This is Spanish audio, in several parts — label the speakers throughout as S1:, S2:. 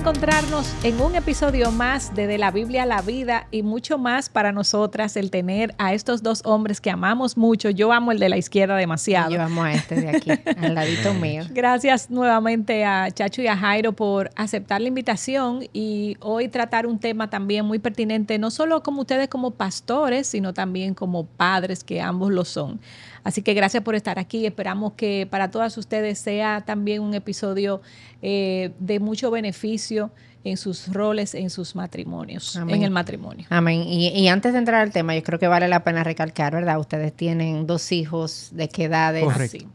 S1: encontrarnos en un episodio más de De la Biblia a la Vida y mucho más para nosotras el tener a estos dos hombres que amamos mucho. Yo amo el de la izquierda demasiado.
S2: Yo amo a este de aquí, al ladito mío.
S1: Gracias nuevamente a Chacho y a Jairo por aceptar la invitación y hoy tratar un tema también muy pertinente, no solo como ustedes como pastores, sino también como padres, que ambos lo son. Así que gracias por estar aquí. Esperamos que para todas ustedes sea también un episodio eh, de mucho beneficio en sus roles, en sus matrimonios, en el matrimonio.
S2: Amén. Y, antes de entrar al tema, yo creo que vale la pena recalcar, ¿verdad? Ustedes tienen dos hijos, ¿de qué edades?
S3: Correcto.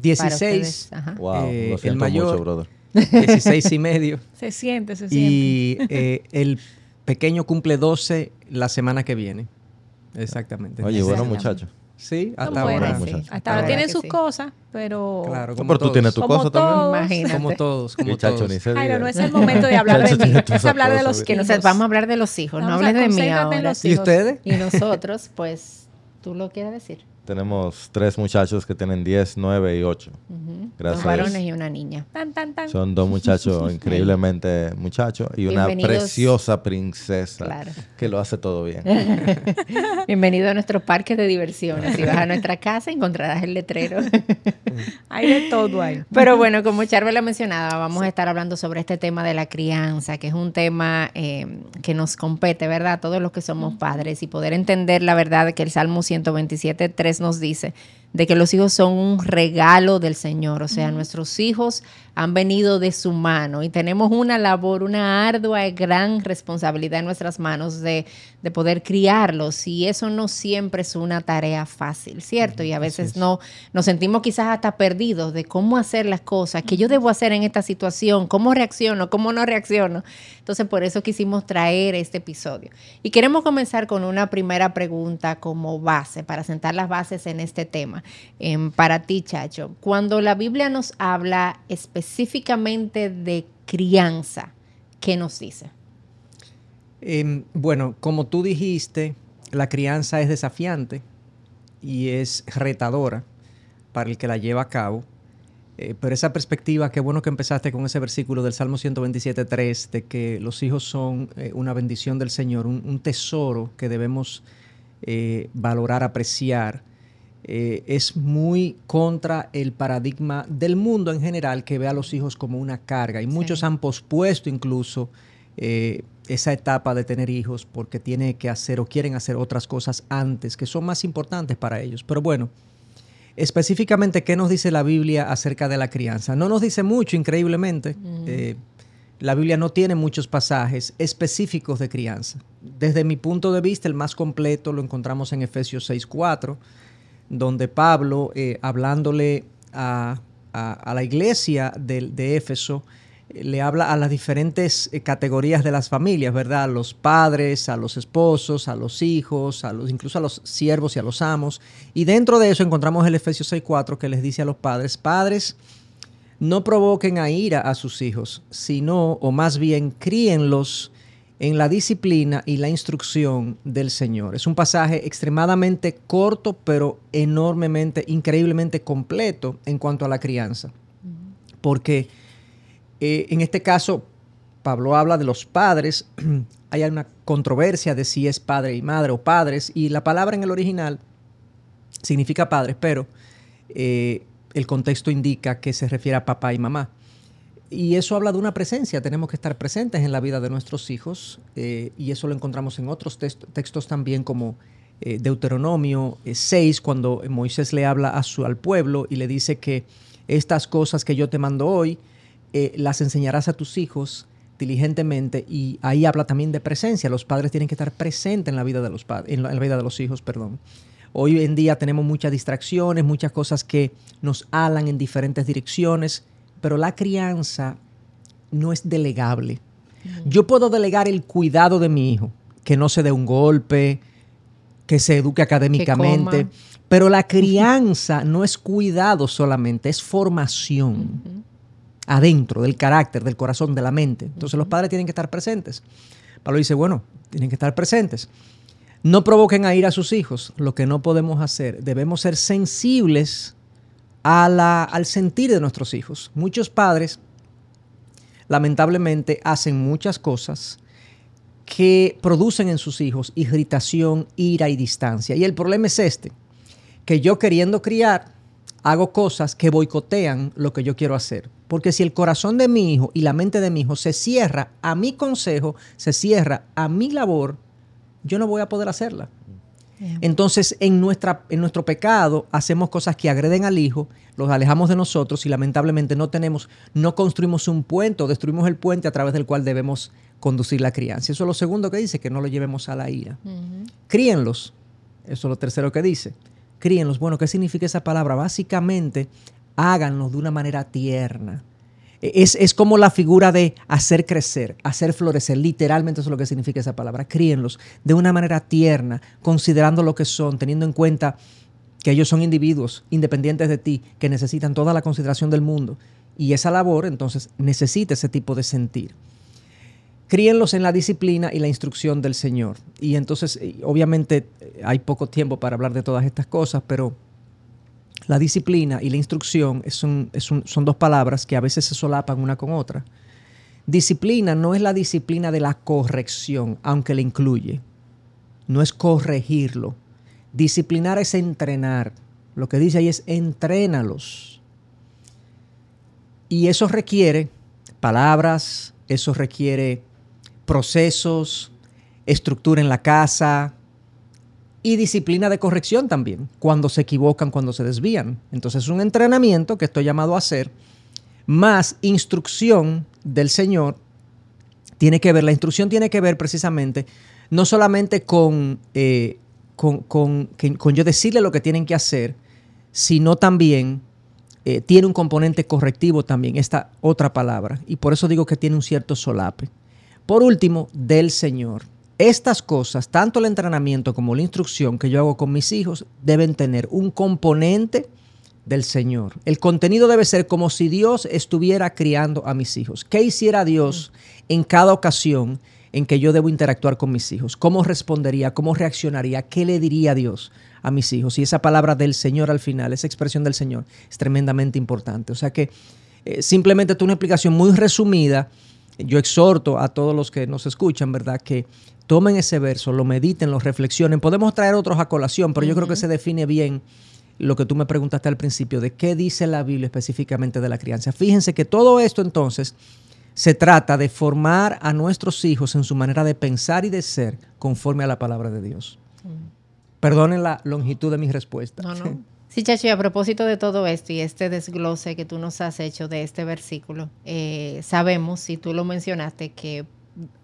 S3: 16. Wow, eh, el mayor, mucho, brother. 16 y medio.
S1: Se siente, se
S3: siente. Y eh, el pequeño cumple 12 la semana que viene. Exactamente.
S4: Oye, bueno, muchachos.
S3: Sí, hasta ahora.
S1: Hasta ahora tienen sus cosas, pero.
S4: Claro, como pero tú tienes tu cosa también.
S3: Como todos, como todos.
S1: Ay, no es el momento de hablar de mí. Es hablar de los hijos.
S2: vamos a hablar de los hijos, no hables de mí ahora.
S3: ¿Y ustedes?
S2: Y nosotros, pues, tú lo quieres decir.
S4: Tenemos tres muchachos que tienen 10, 9 y 8.
S2: Gracias. Dos varones y una niña.
S4: Son dos muchachos increíblemente muchachos y una preciosa princesa que lo hace todo bien.
S2: Bienvenido a nuestro parque de diversiones. Si vas a nuestra casa encontrarás el letrero.
S1: hay de todo ahí.
S2: Pero bueno, como Charbel ha mencionado, vamos a estar hablando sobre este tema de la crianza, que es un tema eh, que nos compete, ¿verdad? Todos los que somos padres y poder entender la verdad de que el Salmo 127, 3 nos dice de que los hijos son un regalo del Señor, o sea, nuestros hijos han venido de su mano y tenemos una labor, una ardua y gran responsabilidad en nuestras manos de, poder criarlos y eso no siempre es una tarea fácil, ¿cierto? Y a veces no nos sentimos quizás hasta perdidos de cómo hacer las cosas, qué yo debo hacer en esta situación, cómo reacciono, cómo no reacciono. Entonces, por eso quisimos traer este episodio. Y queremos comenzar con una primera pregunta como base, para sentar las bases en este tema. Em, para ti, Chacho, cuando la Biblia nos habla específicamente de crianza, ¿qué nos dice?
S3: Em, bueno, como tú dijiste, la crianza es desafiante y es retadora para el que la lleva a cabo. Eh, pero esa perspectiva, qué bueno que empezaste con ese versículo del Salmo 127.3, de que los hijos son eh, una bendición del Señor, un, tesoro que debemos eh, valorar, apreciar eh, es muy contra el paradigma del mundo en general que ve a los hijos como una carga y muchos han pospuesto incluso eh, esa etapa de tener hijos porque tiene que hacer o quieren hacer otras cosas antes que son más importantes para ellos. Pero bueno, específicamente, ¿qué nos dice la Biblia acerca de la crianza? No nos dice mucho, increíblemente. Eh, la Biblia no tiene muchos pasajes específicos de crianza. Desde mi punto de vista, el más completo lo encontramos en Efesios 6.4 donde Pablo, eh, hablándole a, la iglesia de, Éfeso, eh, le habla a las diferentes eh, categorías de las familias, ¿verdad? A los padres, a los esposos, a los hijos, a los, incluso a los siervos y a los amos. Y dentro de eso encontramos el Efesios 6.4 que les dice a los padres, padres, no provoquen a ira a sus hijos, sino, o más bien, críenlos en la disciplina y la instrucción del Señor. Es un pasaje extremadamente corto, pero enormemente, increíblemente completo en cuanto a la crianza. Porque eh, en este caso, Pablo habla de los padres, hay una controversia de si es padre y madre o padres, y la palabra en el original significa padres, pero eh, el contexto indica que se refiere a papá y mamá. Y eso habla de una presencia, tenemos que estar presentes en la vida de nuestros hijos eh, y eso lo encontramos en otros textos también como eh, Deuteronomio 6, eh, cuando Moisés le habla a su, al pueblo y le dice que estas cosas que yo te mando hoy las enseñarás a tus hijos diligentemente y ahí habla también de presencia, los padres tienen que estar presentes en la vida de los, en la vida de los hijos, perdón. Hoy en día tenemos muchas distracciones, muchas cosas que nos alan en diferentes direcciones pero la crianza no es delegable. Yo puedo delegar el cuidado de mi hijo, que no se dé un golpe, que se eduque académicamente, pero la crianza no es cuidado solamente, es formación adentro del carácter, del corazón, de la mente. Entonces los padres tienen que estar presentes. Pablo dice, bueno, tienen que estar presentes. No provoquen a ir a sus hijos, lo que no podemos hacer. Debemos ser sensibles al sentir de nuestros hijos. Muchos padres lamentablemente hacen muchas cosas que producen en sus hijos irritación, ira y distancia. Y el problema es este, que yo queriendo criar, hago cosas que boicotean lo que yo quiero hacer. Porque si el corazón de mi hijo y la mente de mi hijo se cierra a mi consejo, se cierra a mi labor, yo no voy a poder hacerla. Entonces, en, nuestra, en nuestro pecado hacemos cosas que agreden al hijo, los alejamos de nosotros y lamentablemente no tenemos, no construimos un puente o destruimos el puente a través del cual debemos conducir la crianza. Eso es lo segundo que dice, que no lo llevemos a la ira. Críenlos. Eso es lo tercero que dice. Críenlos. Bueno, ¿qué significa esa palabra? Básicamente, háganlo de una manera tierna. Es, es, como la figura de hacer crecer, hacer florecer. Literalmente eso es lo que significa esa palabra. Críenlos de una manera tierna, considerando lo que son, teniendo en cuenta que ellos son individuos independientes de ti, que necesitan toda la consideración del mundo. Y esa labor, entonces, necesita ese tipo de sentir críenlos en la disciplina y la instrucción del Señor. Y entonces, eh, obviamente, hay poco tiempo para hablar de todas estas cosas, pero la disciplina y la instrucción son, dos palabras que a veces se solapan una con otra. Disciplina no es la disciplina de la corrección, aunque la incluye. No es corregirlo. Disciplinar es entrenar. Lo que dice ahí es entrénalos. Y eso requiere palabras, eso requiere procesos, estructura en la casa y disciplina de corrección también, cuando se equivocan, cuando se desvían. Entonces es un entrenamiento que estoy llamado a hacer, más instrucción del Señor, tiene que ver, la instrucción tiene que ver precisamente no solamente con, eh, con, con, yo decirle lo que tienen que hacer, sino también eh, tiene un componente correctivo también, esta otra palabra, y por eso digo que tiene un cierto solape. Por último, del Señor. Estas cosas, tanto el entrenamiento como la instrucción que yo hago con mis hijos, deben tener un componente del Señor. El contenido debe ser como si Dios estuviera criando a mis hijos. ¿Qué hiciera Dios en cada ocasión en que yo debo interactuar con mis hijos? ¿Cómo respondería? ¿Cómo reaccionaría? ¿Qué le diría Dios a mis hijos? Y esa palabra del Señor al final, esa expresión del Señor, es tremendamente importante. O sea que eh, simplemente una explicación muy resumida yo exhorto a todos los que nos escuchan, ¿verdad? Que tomen ese verso, lo mediten, lo reflexionen. Podemos traer otros a colación, pero yo creo que se define bien lo que tú me preguntaste al principio, de qué dice la Biblia específicamente de la crianza. Fíjense que todo esto entonces se trata de formar a nuestros hijos en su manera de pensar y de ser conforme a la palabra de Dios. Perdonen la longitud de mi respuesta.
S2: No, no. Sí, Chachi, a propósito de todo esto y este desglose que tú nos has hecho de este versículo, eh, sabemos, si tú lo mencionaste, que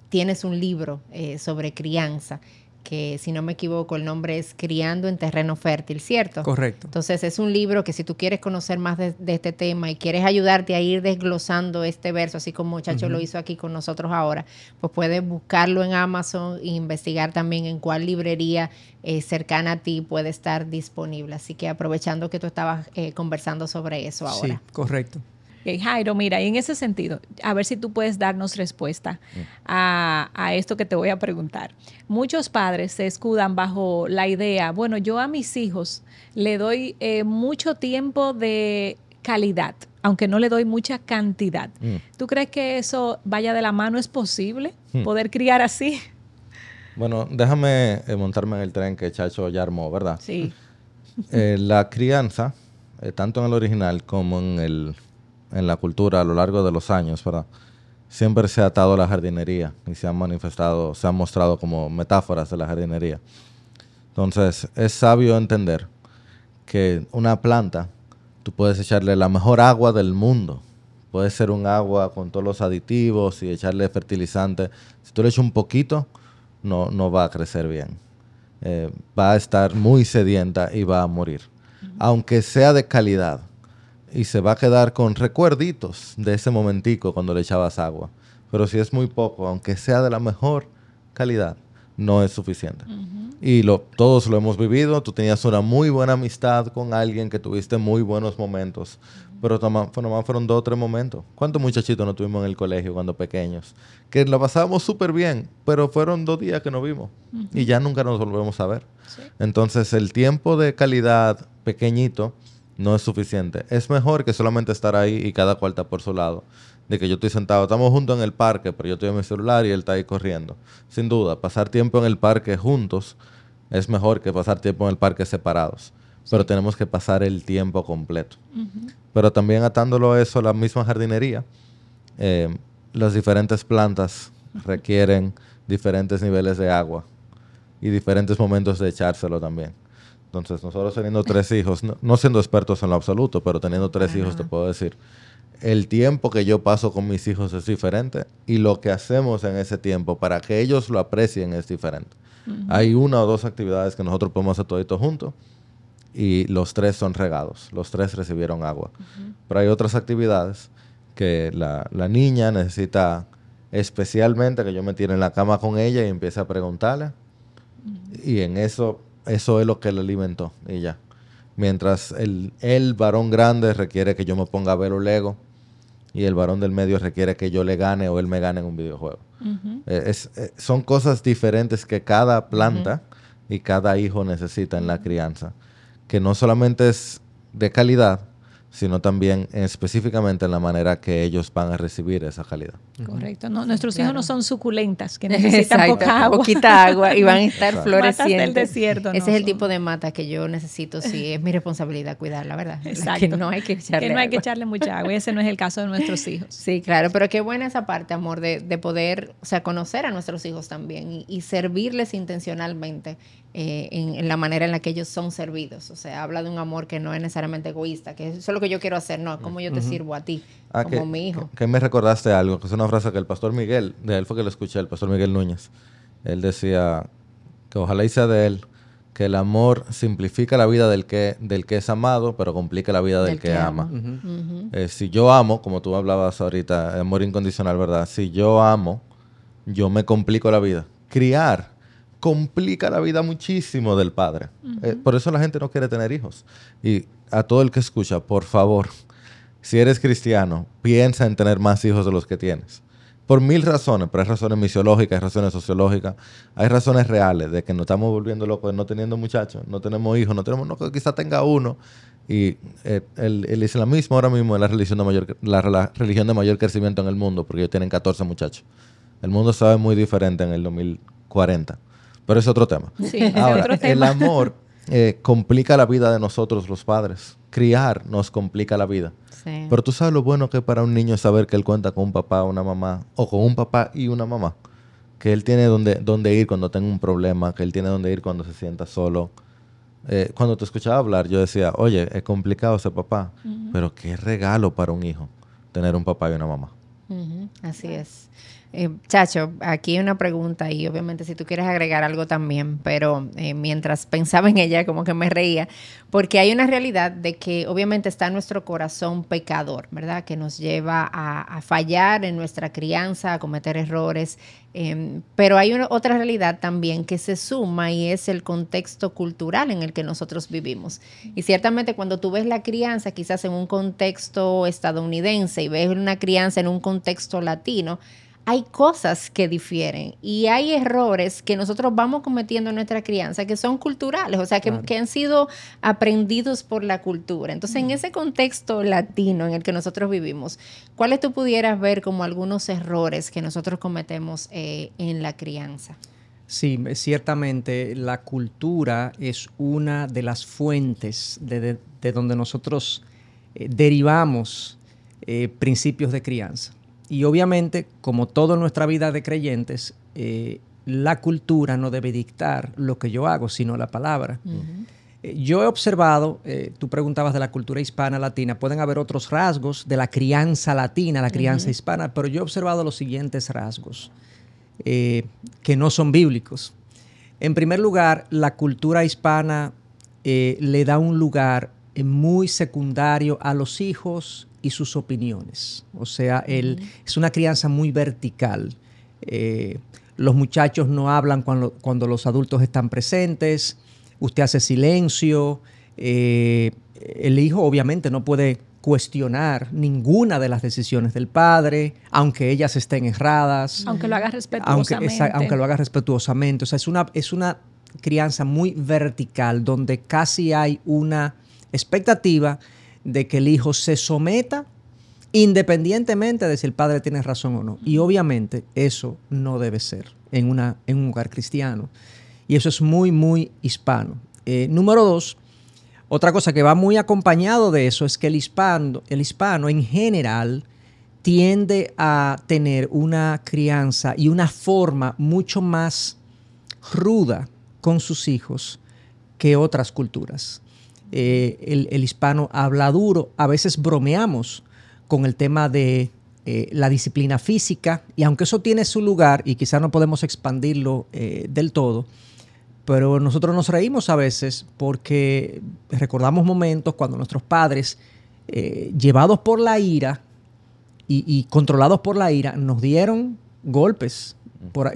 S2: tienes un libro eh, sobre crianza que si no me equivoco el nombre es Criando en Terreno Fértil, ¿cierto?
S3: Correcto.
S2: Entonces es un libro que si tú quieres conocer más de, este tema y quieres ayudarte a ir desglosando este verso, así como Chacho lo hizo aquí con nosotros ahora, pues puedes buscarlo en Amazon e investigar también en cuál librería eh, cercana a ti puede estar disponible. Así que aprovechando que tú estabas eh, conversando sobre eso ahora.
S3: Sí, correcto.
S1: Jairo, mira, y en ese sentido, a ver si tú puedes darnos respuesta a, esto que te voy a preguntar. Muchos padres se escudan bajo la idea, bueno, yo a mis hijos le doy eh, mucho tiempo de calidad, aunque no le doy mucha cantidad. Mm. ¿Tú crees que eso vaya de la mano? ¿Es posible mm. poder criar así?
S4: Bueno, déjame eh, montarme en el tren que Chacho ya armó, ¿verdad?
S1: Sí.
S4: Eh, la crianza, tanto en el original como en el en la cultura a lo largo de los años, ¿verdad? Siempre se ha atado a la jardinería y se han manifestado, se han mostrado como metáforas de la jardinería. Entonces, es sabio entender que una planta, tú puedes echarle la mejor agua del mundo. Puede ser un agua con todos los aditivos y echarle fertilizante. Si tú le echas un poquito, no, no va a crecer bien. Eh, va a estar muy sedienta y va a morir. Aunque sea de calidad y se va a quedar con recuerditos de ese momentico cuando le echabas agua. Pero si es muy poco, aunque sea de la mejor calidad, no es suficiente. Y lo, todos lo hemos vivido. Tú tenías una muy buena amistad con alguien que tuviste muy buenos momentos. Pero nomás fueron dos o tres momentos. ¿Cuántos muchachitos no tuvimos en el colegio cuando pequeños? Que lo pasábamos súper bien, pero fueron dos días que nos vimos. Y ya nunca nos volvemos a ver. Entonces, el tiempo de calidad pequeñito no es suficiente. Es mejor que solamente estar ahí y cada cual está por su lado. de que yo estoy sentado, estamos juntos en el parque, pero yo estoy en mi celular y él está ahí corriendo. Sin duda, pasar tiempo en el parque juntos es mejor que pasar tiempo en el parque separados. Pero tenemos que pasar el tiempo completo. Pero también atándolo a eso, la misma jardinería, eh, las diferentes plantas requieren diferentes niveles de agua y diferentes momentos de echárselo también. Entonces, nosotros teniendo tres hijos, no, siendo expertos en lo absoluto, pero teniendo tres hijos, te puedo decir, el tiempo que yo paso con mis hijos es diferente y lo que hacemos en ese tiempo para que ellos lo aprecien es diferente. Hay una o dos actividades que nosotros podemos hacer toditos juntos y los tres son regados, los tres recibieron agua. Pero hay otras actividades que la, la, niña necesita especialmente que yo me tire en la cama con ella y empiece a preguntarle. Y en eso, eso es lo que le alimentó y ya. Mientras el, el varón grande requiere que yo me ponga a ver un Lego y el varón del medio requiere que yo le gane o él me gane en un videojuego. Eh, es, eh, son cosas diferentes que cada planta y cada hijo necesita en la crianza, que no solamente es de calidad, sino también específicamente en la manera que ellos van a recibir esa calidad.
S1: Correcto. No, nuestros hijos no son suculentas, que necesitan poca agua.
S2: Poquita agua y van a estar floreciendo.
S1: del desierto.
S2: Ese es el tipo de mata que yo necesito, sí, es mi responsabilidad cuidarla, ¿verdad?
S1: Exacto.
S2: Que no hay que echarle
S1: Que no hay que echarle mucha agua y ese no es el caso de nuestros hijos.
S2: Sí, claro, pero qué buena esa parte, amor, de, de poder, o sea, conocer a nuestros hijos también y, y servirles intencionalmente eh, en, la manera en la que ellos son servidos. O sea, habla de un amor que no es necesariamente egoísta, que eso es lo que yo quiero hacer, no, como yo te sirvo a ti, ah, como mi hijo.
S4: Que, me recordaste algo, que es una frase que el pastor Miguel, de él fue que lo escuché, el pastor Miguel Núñez, él decía que ojalá y sea de él, que el amor simplifica la vida del que, del que es amado, pero complica la vida del, que, ama. Eh, si yo amo, como tú hablabas ahorita, amor incondicional, ¿verdad? Si yo amo, yo me complico la vida. Criar complica la vida muchísimo del padre. Eh, por eso la gente no quiere tener hijos. Y a todo el que escucha, por favor, si eres cristiano, piensa en tener más hijos de los que tienes. Por mil razones, pero hay razones misiológicas, hay razones sociológicas, hay razones reales de que nos estamos volviendo locos no teniendo muchachos, no tenemos hijos, no tenemos, no, quizá tenga uno. Y eh, el, islamismo ahora mismo es la religión, de mayor, la, religión de mayor crecimiento en el mundo, porque ellos tienen 14 muchachos. El mundo sabe muy diferente en el 2040. Pero es otro tema. Ahora, el amor eh, complica la vida de nosotros los padres. Criar nos complica la vida. Pero tú sabes lo bueno que es para un niño saber que él cuenta con un papá, una mamá, o con un papá y una mamá. Que él tiene donde, donde ir cuando tenga un problema, que él tiene donde ir cuando se sienta solo. Eh, cuando te escuchaba hablar, yo decía, oye, es complicado ser papá, pero qué regalo para un hijo tener un papá y una mamá.
S2: Así es. Eh, Chacho, aquí una pregunta y obviamente si tú quieres agregar algo también, pero eh, mientras pensaba en ella como que me reía, porque hay una realidad de que obviamente está nuestro corazón pecador, ¿verdad? Que nos lleva a, fallar en nuestra crianza, a cometer errores, em, pero hay una, otra realidad también que se suma y es el contexto cultural en el que nosotros vivimos. Y ciertamente cuando tú ves la crianza quizás en un contexto estadounidense y ves una crianza en un contexto latino, hay cosas que difieren y hay errores que nosotros vamos cometiendo en nuestra crianza que son culturales, o sea, que, han sido aprendidos por la cultura. Entonces, en ese contexto latino en el que nosotros vivimos, ¿cuáles tú pudieras ver como algunos errores que nosotros cometemos eh, en la crianza?
S3: Sí, ciertamente la cultura es una de las fuentes de, donde nosotros eh, derivamos eh, principios de crianza. Y obviamente, como toda nuestra vida de creyentes, eh, la cultura no debe dictar lo que yo hago, sino la palabra. Eh, yo he observado, eh, tú preguntabas de la cultura hispana latina, pueden haber otros rasgos de la crianza latina, la crianza hispana, pero yo he observado los siguientes rasgos que no son bíblicos. En primer lugar, la cultura hispana le da un lugar muy secundario a los hijos y sus opiniones. O sea, él, es una crianza muy vertical. Eh, los muchachos no hablan cuando, cuando, los adultos están presentes, usted hace silencio, eh, el hijo obviamente no puede cuestionar ninguna de las decisiones del padre, aunque ellas estén erradas.
S1: Aunque lo haga respetuosamente.
S3: Aunque, aunque lo haga respetuosamente. O sea, es una, es una crianza muy vertical, donde casi hay una expectativa de que el hijo se someta independientemente de si el padre tiene razón o no. Y obviamente eso no debe ser en, una, en un hogar cristiano. Y eso es muy, muy hispano. Eh, número dos, otra cosa que va muy acompañado de eso es que el hispano, el hispano en general tiende a tener una crianza y una forma mucho más ruda con sus hijos que otras culturas. Eh, el, hispano habla duro, a veces bromeamos con el tema de eh, la disciplina física, y aunque eso tiene su lugar y quizás no podemos expandirlo eh, del todo, pero nosotros nos reímos a veces porque recordamos momentos cuando nuestros padres, llevados por la ira y, controlados por la ira, nos dieron golpes,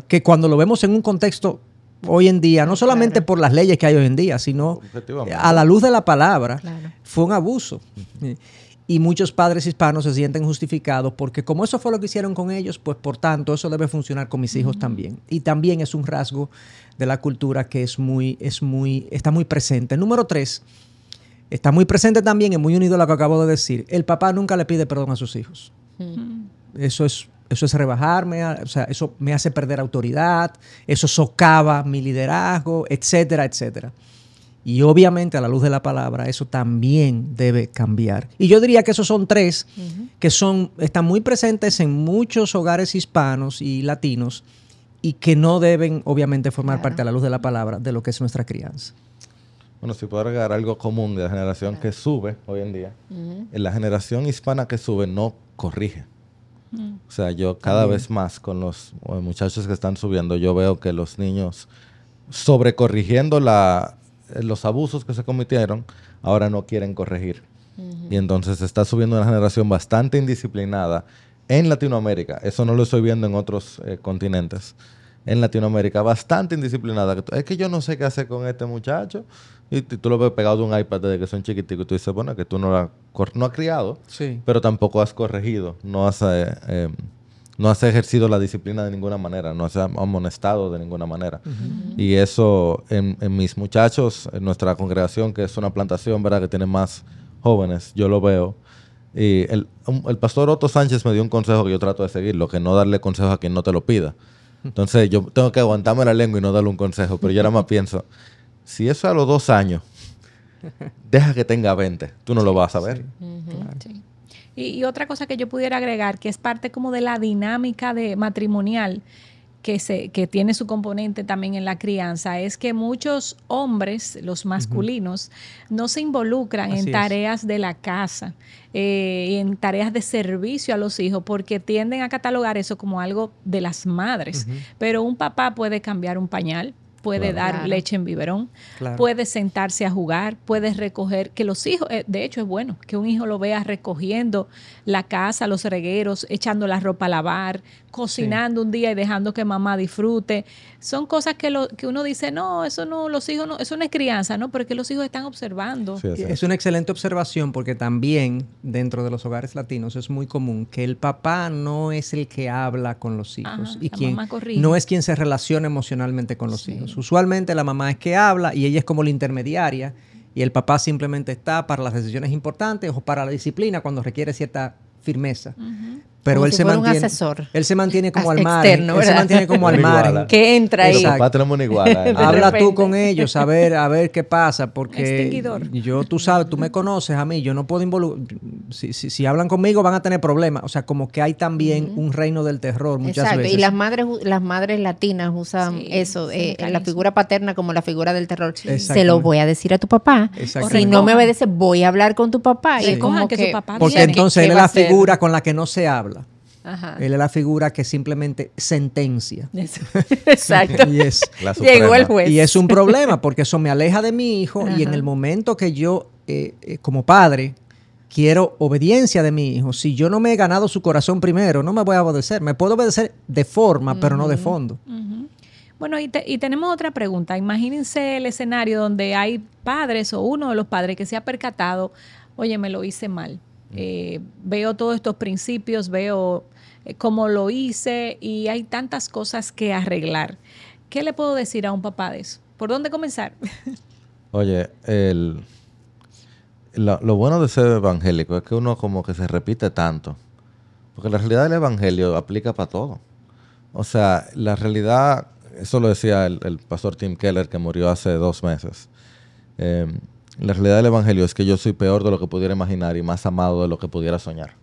S3: que cuando lo vemos en un contexto hoy en día, no solamente por las leyes que hay hoy en día, sino a la luz de la palabra, fue un abuso. Y muchos padres hispanos se sienten justificados porque como eso fue lo que hicieron con ellos, pues por tanto eso debe funcionar con mis hijos también. Y también es un rasgo de la cultura que es muy, es muy, está muy presente. Número tres, está muy presente también y muy unido a lo que acabo de decir. El papá nunca le pide perdón a sus hijos. Eso es eso es rebajarme, o sea, eso me hace perder autoridad, eso socava mi liderazgo, etcétera, etcétera. Y obviamente a la luz de la palabra eso también debe cambiar. Y yo diría que esos son tres que son, están muy presentes en muchos hogares hispanos y latinos y que no deben obviamente formar parte a la luz de la palabra de lo que es nuestra crianza.
S4: Bueno, si puedo agregar algo común de la generación que sube hoy en día, en la generación hispana que sube no corrige. O sea, yo cada vez más con los muchachos que están subiendo, yo veo que los niños sobrecorrigiendo la, los abusos que se cometieron, ahora no quieren corregir. Y entonces está subiendo una generación bastante indisciplinada en Latinoamérica. Eso no lo estoy viendo en otros eh, continentes. En Latinoamérica, bastante indisciplinada. Es que yo no sé qué hacer con este muchacho. Y tú lo ves pegado de un iPad desde que son chiquiticos y tú dices, bueno, que tú no lo no has criado, pero tampoco has corregido, no has, eh, eh, no has ejercido la disciplina de ninguna manera, no has amonestado de ninguna manera. Y eso en, mis muchachos, en nuestra congregación, que es una plantación, ¿verdad? Que tiene más jóvenes, yo lo veo. Y el, el pastor Otto Sánchez me dio un consejo que yo trato de seguir, lo que no darle consejo a quien no te lo pida. Entonces yo tengo que aguantarme la lengua y no darle un consejo, pero yo ahora más pienso, si eso a los dos años, deja que tenga 20, tú no lo vas a ver.
S1: Y, otra cosa que yo pudiera agregar, que es parte como de la dinámica de matrimonial, que, se, que tiene su componente también en la crianza es que muchos hombres, los masculinos, no se involucran en tareas de la casa, eh, en tareas de servicio a los hijos, porque tienden a catalogar eso como algo de las madres. Pero un papá puede cambiar un pañal, puede dar leche en biberón, puede sentarse a jugar, puede recoger, que los hijos, eh, de hecho es bueno que un hijo lo vea recogiendo la casa, los regueros, echando la ropa a lavar, cocinando un día y dejando que mamá disfrute. Son cosas que, lo, que uno dice, no, eso no, los hijos no, eso no es crianza, ¿no? Porque los hijos están observando.
S3: es una excelente observación porque también dentro de los hogares latinos es muy común que el papá no es el que habla con los hijos y quien no es quien se relaciona emocionalmente con los hijos. Usualmente la mamá es que habla y ella es como la intermediaria y el papá simplemente está para las decisiones importantes o para la disciplina cuando requiere cierta firmeza pero él se mantiene asesor. él se mantiene como al margen él se mantiene como al margen.
S2: Que entra ahí.
S3: Habla tú con ellos a ver a ver qué pasa porque yo tú sabes tú me conoces a mí yo no puedo involucrar si, si, hablan conmigo van a tener problemas. O sea como que hay también un reino del terror muchas Exacto. veces.
S2: y las madres las madres latinas usan eso eh, la figura paterna como la figura del terror. Se lo voy a decir a tu papá si no me obedece voy a hablar con tu papá y como que,
S3: su papá porque entonces él es la figura con la que no se habla él es la figura que simplemente sentencia.
S2: Exacto.
S3: y es,
S2: Llegó el juez.
S3: Y es un problema porque eso me aleja de mi hijo y en el momento que yo, eh, eh, como padre, quiero obediencia de mi hijo, si yo no me he ganado su corazón primero, no me voy a obedecer. Me puedo obedecer de forma, pero no de fondo.
S1: Bueno, y, y, tenemos otra pregunta. Imagínense el escenario donde hay padres o uno de los padres que se ha percatado, oye, me lo hice mal. Eh, veo todos estos principios, veo eh, cómo lo hice y hay tantas cosas que arreglar. ¿Qué le puedo decir a un papá de eso? ¿Por dónde comenzar?
S4: Oye, el, lo, bueno de ser evangélico es que uno como que se repite tanto Porque la realidad del Evangelio aplica para todo. O sea, la realidad, eso lo decía el, pastor Tim Keller que murió hace dos meses. Eh, la realidad del Evangelio es que yo soy peor de lo que pudiera imaginar y más amado de lo que pudiera soñar.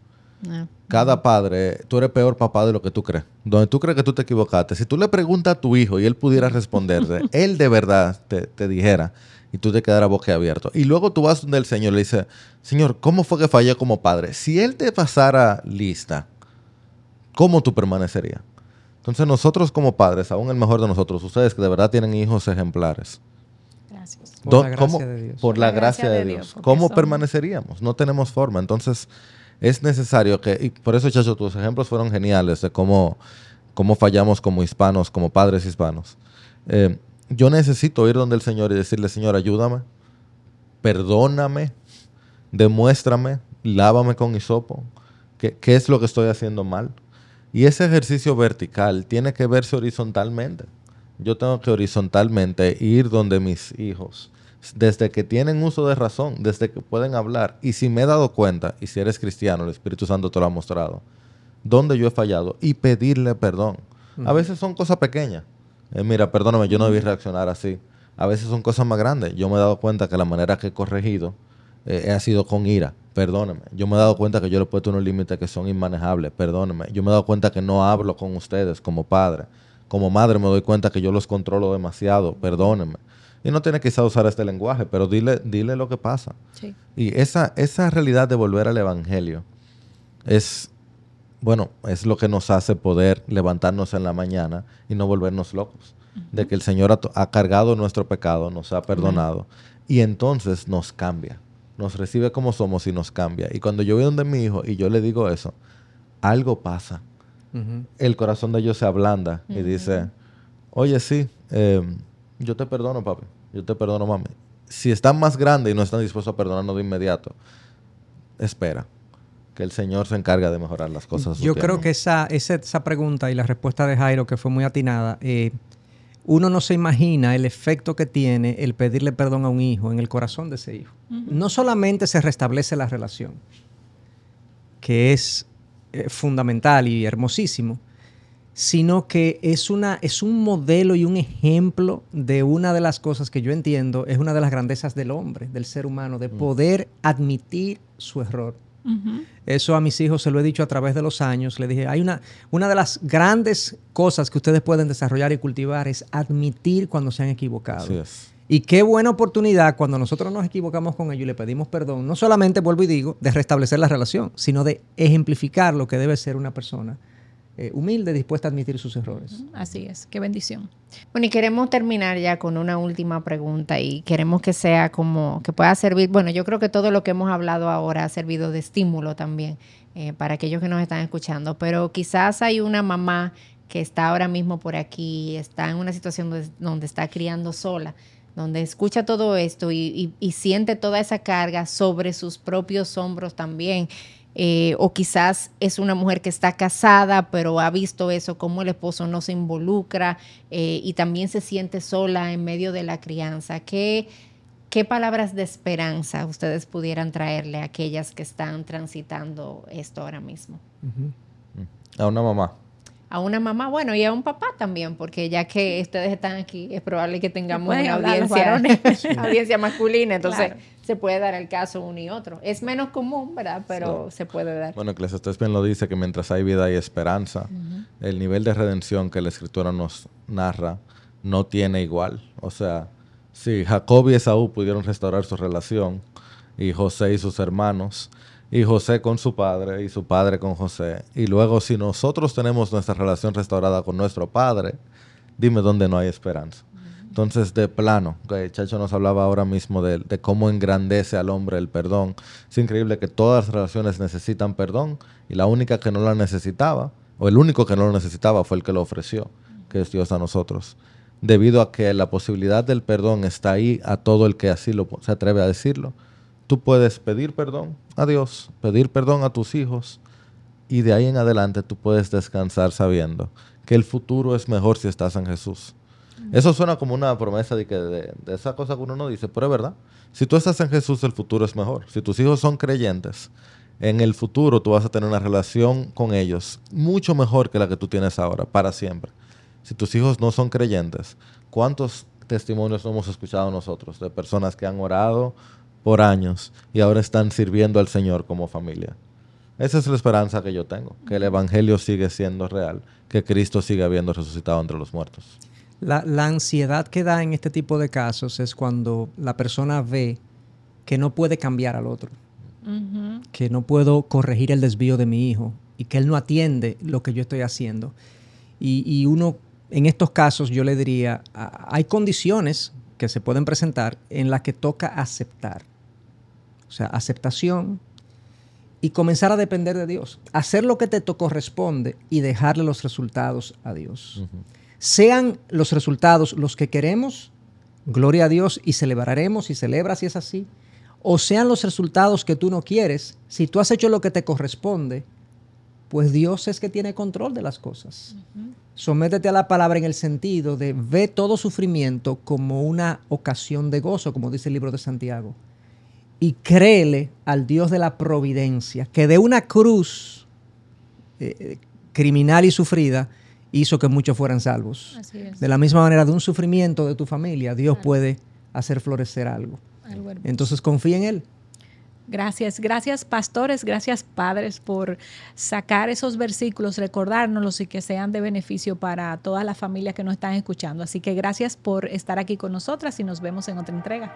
S4: Ah. Cada padre, tú eres peor papá de lo que tú crees. Donde tú crees que tú te equivocaste, si tú le preguntas a tu hijo y él pudiera responderte, él de verdad te, te dijera y tú te quedaras abierto. Y luego tú vas donde el Señor le dice, Señor, ¿cómo fue que fallé como padre? Si él te pasara lista, ¿cómo tú permanecerías? Entonces nosotros como padres, aún el mejor de nosotros, ustedes que de verdad tienen hijos ejemplares.
S1: Gracias.
S3: Por la gracia de Dios.
S4: Por la, gracia, de Dios. ¿Cómo permaneceríamos? No tenemos forma. Entonces es necesario que, y por eso, Chacho, tus ejemplos fueron geniales de cómo, cómo fallamos como hispanos, como padres hispanos. Eh, yo necesito ir donde el Señor y decirle, Señor, ayúdame, perdóname, demuéstrame, lávame con hisopo, qué, qué es lo que estoy haciendo mal. Y ese ejercicio vertical tiene que verse horizontalmente. Yo tengo que horizontalmente ir donde mis hijos, desde que tienen uso de razón, desde que pueden hablar. Y si me he dado cuenta, y si eres cristiano, el Espíritu Santo te lo ha mostrado, donde yo he fallado y pedirle perdón. A veces son cosas pequeñas. Eh, mira, perdóname, yo no debí reaccionar así. A veces son cosas más grandes. Yo me he dado cuenta que la manera que he corregido eh, ha sido con ira perdóneme. Yo me he dado cuenta que yo le he puesto unos límites que son inmanejables, perdóneme. Yo me he dado cuenta que no hablo con ustedes como padre. Como madre me doy cuenta que yo los controlo demasiado, perdónenme. Y no tiene quizá usar este lenguaje, pero dile, dile lo que pasa. Y esa, esa realidad de volver al Evangelio es, bueno, es lo que nos hace poder levantarnos en la mañana y no volvernos locos. De que el Señor ha, cargado nuestro pecado, nos ha perdonado y entonces nos cambia nos recibe como somos y nos cambia. Y cuando yo voy donde mi hijo y yo le digo eso, algo pasa. El corazón de ellos se ablanda y dice, oye, sí, em, yo te perdono, papi, yo te perdono, mami. Si están más grandes y no están dispuestos a perdonarnos de inmediato, espera, que el Señor se encarga de mejorar las cosas.
S3: Yo creo que esa, esa, esa, pregunta y la respuesta de Jairo, que fue muy atinada, eh, uno no se imagina el efecto que tiene el pedirle perdón a un hijo en el corazón de ese hijo. No solamente se restablece la relación, que es eh, fundamental y hermosísimo, sino que es, una, es un modelo y un ejemplo de una de las cosas que yo entiendo es una de las grandezas del hombre, del ser humano, de mm. poder admitir su error eso a mis hijos se lo he dicho a través de los años. Le dije, hay una, una de las grandes cosas que ustedes pueden desarrollar y cultivar es admitir cuando se han equivocado. Y qué buena oportunidad cuando nosotros nos equivocamos con ellos y le pedimos perdón, no solamente, vuelvo y digo, de restablecer la relación, sino de ejemplificar lo que debe ser una persona eh, humilde, dispuesta a admitir sus errores.
S1: Así es, qué bendición.
S2: Bueno, y queremos terminar ya con una última pregunta y queremos que sea como, que pueda servir, bueno, yo creo que todo lo que hemos hablado ahora ha servido de estímulo también eh, para aquellos que nos están escuchando, pero quizás hay una mamá que está ahora mismo por aquí, está en una situación donde, está criando sola donde escucha todo esto y, siente toda esa carga sobre sus propios hombros también. Eh, o quizás es una mujer que está casada, pero ha visto eso, como el esposo no se involucra eh, y también se siente sola en medio de la crianza. ¿Qué, ¿Qué palabras de esperanza ustedes pudieran traerle a aquellas que están transitando esto ahora mismo?
S4: A una mamá
S2: a una mamá, bueno, y a un papá también, porque ya que ustedes están aquí, es probable que tengamos una audiencia, audiencia masculina, entonces se puede dar el caso uno y otro. Es menos común, ¿verdad? Pero se puede dar.
S4: Bueno, bien lo dice, que mientras hay vida y esperanza, el nivel de redención que la Escritura nos narra no tiene igual. O sea, si Jacob y Esaú pudieron restaurar su relación, y José y sus hermanos, y José con su padre y su padre con José. Y luego si nosotros tenemos nuestra relación restaurada con nuestro padre, dime dónde no hay esperanza. Entonces, de plano, que Chacho nos hablaba ahora mismo de, de, cómo engrandece al hombre el perdón. Es increíble que todas las relaciones necesitan perdón y la única que no la necesitaba, o el único que no lo necesitaba fue el que lo ofreció, que es Dios a nosotros. Debido a que la posibilidad del perdón está ahí a todo el que así lo, se atreve a decirlo tú puedes pedir perdón a Dios, pedir perdón a tus hijos y de ahí en adelante tú puedes descansar sabiendo que el futuro es mejor si estás en Jesús. Eso suena como una promesa de, que de, esa cosa que uno no dice, pero es verdad. Si tú estás en Jesús, el futuro es mejor. Si tus hijos son creyentes, en el futuro tú vas a tener una relación con ellos mucho mejor que la que tú tienes ahora, para siempre. Si tus hijos no son creyentes, ¿cuántos testimonios hemos escuchado nosotros de personas que han orado por años y ahora están sirviendo al Señor como familia? Esa es la esperanza que yo tengo, que el Evangelio sigue siendo real, que Cristo sigue habiendo resucitado entre los muertos.
S3: La, la ansiedad que da en este tipo de casos es cuando la persona ve que no puede cambiar al otro que no puedo corregir el desvío de mi hijo y que él no atiende lo que yo estoy haciendo. Y, uno, en estos casos, yo le diría, hay condiciones que se pueden presentar en las que toca aceptar. O sea, aceptación y comenzar a depender de Dios. Hacer lo que te corresponde y dejarle los resultados a Dios. Sean los resultados los que queremos, gloria a Dios y celebraremos y celebra si es así o sean los resultados que tú no quieres, si tú has hecho lo que te corresponde, pues Dios es que tiene control de las cosas. Sométete a la palabra en el sentido de ve todo sufrimiento como una ocasión de gozo, como dice el libro de Santiago. Y créele al Dios de la providencia, que de una cruz eh, criminal y sufrida hizo que muchos fueran salvos. De la misma manera, de un sufrimiento de tu familia, Dios puede hacer florecer algo. Entonces confía en Él.
S1: Gracias, gracias pastores, gracias padres por sacar esos versículos, recordárnoslos y que sean de beneficio para todas las familias que nos están escuchando. Así que gracias por estar aquí con nosotras y nos vemos en otra entrega.